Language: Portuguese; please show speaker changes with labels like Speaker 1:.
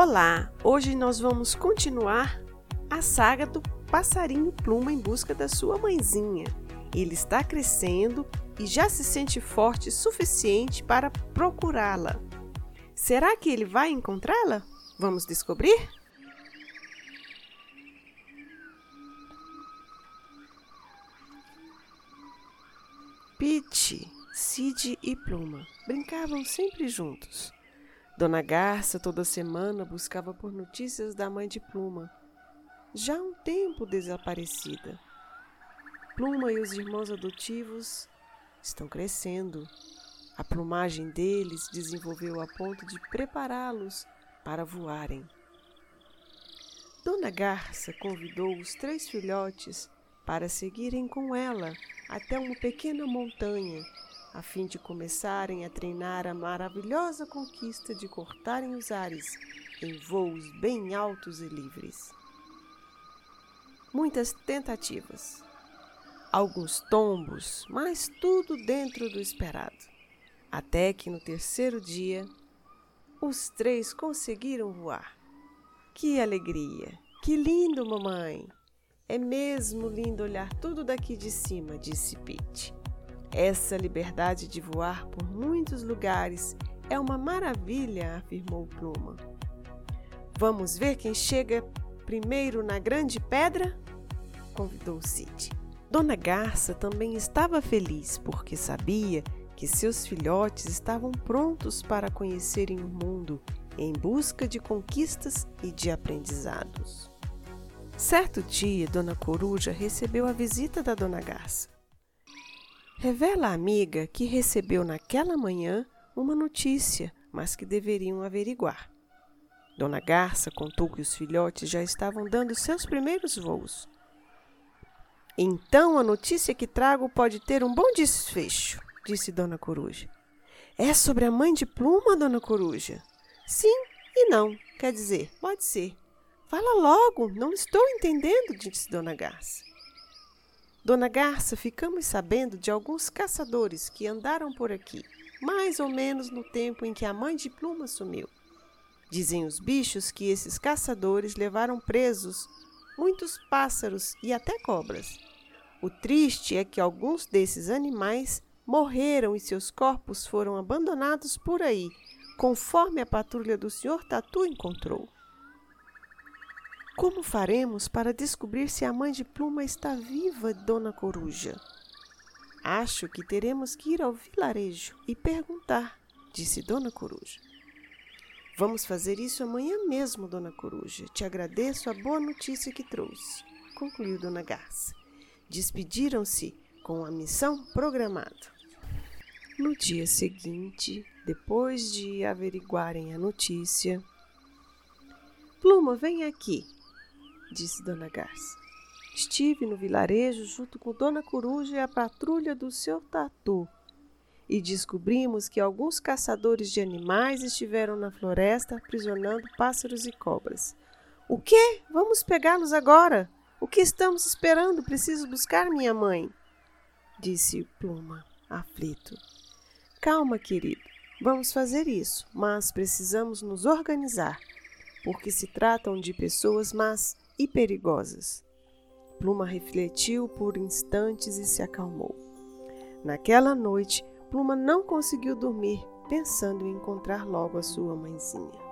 Speaker 1: Olá! Hoje nós vamos continuar a saga do passarinho pluma em busca da sua mãezinha. Ele está crescendo e já se sente forte o suficiente para procurá-la. Será que ele vai encontrá-la? Vamos descobrir? Pete, Cid e Pluma brincavam sempre juntos. Dona Garça toda semana buscava por notícias da mãe de Pluma, já há um tempo desaparecida. Pluma e os irmãos adotivos estão crescendo. A plumagem deles desenvolveu a ponto de prepará-los para voarem. Dona Garça convidou os três filhotes para seguirem com ela até uma pequena montanha a fim de começarem a treinar a maravilhosa conquista de cortarem os ares em voos bem altos e livres. Muitas tentativas, alguns tombos, mas tudo dentro do esperado. Até que no terceiro dia, os três conseguiram voar. Que alegria! Que lindo, mamãe! É mesmo lindo olhar tudo daqui de cima, disse Pete. Essa liberdade de voar por muitos lugares é uma maravilha, afirmou Pluma. Vamos ver quem chega primeiro na grande pedra? convidou Cid. Dona Garça também estava feliz porque sabia que seus filhotes estavam prontos para conhecerem o mundo em busca de conquistas e de aprendizados. Certo dia, Dona Coruja recebeu a visita da Dona Garça. Revela à amiga que recebeu naquela manhã uma notícia, mas que deveriam averiguar. Dona Garça contou que os filhotes já estavam dando seus primeiros voos. Então a notícia que trago pode ter um bom desfecho, disse Dona Coruja. É sobre a mãe de pluma, Dona Coruja? Sim e não, quer dizer, pode ser. Fala logo, não estou entendendo, disse Dona Garça. Dona Garça, ficamos sabendo de alguns caçadores que andaram por aqui, mais ou menos no tempo em que a mãe de Pluma sumiu. Dizem os bichos que esses caçadores levaram presos muitos pássaros e até cobras. O triste é que alguns desses animais morreram e seus corpos foram abandonados por aí, conforme a patrulha do Sr. Tatu encontrou. Como faremos para descobrir se a mãe de Pluma está viva, Dona Coruja? Acho que teremos que ir ao vilarejo e perguntar, disse Dona Coruja. Vamos fazer isso amanhã mesmo, Dona Coruja. Te agradeço a boa notícia que trouxe, concluiu Dona Garça. Despediram-se com a missão programada. No dia seguinte, depois de averiguarem a notícia, Pluma, vem aqui, disse Dona Garça. Estive no vilarejo junto com Dona Coruja e a patrulha do seu tatu e descobrimos que alguns caçadores de animais estiveram na floresta aprisionando pássaros e cobras. O quê? Vamos pegá-los agora? O que estamos esperando? Preciso buscar minha mãe, disse Pluma, aflito. Calma, querido. Vamos fazer isso, mas precisamos nos organizar, porque se tratam de pessoas más e perigosas. Pluma refletiu por instantes e se acalmou. Naquela noite, Pluma não conseguiu dormir, pensando em encontrar logo a sua mãezinha.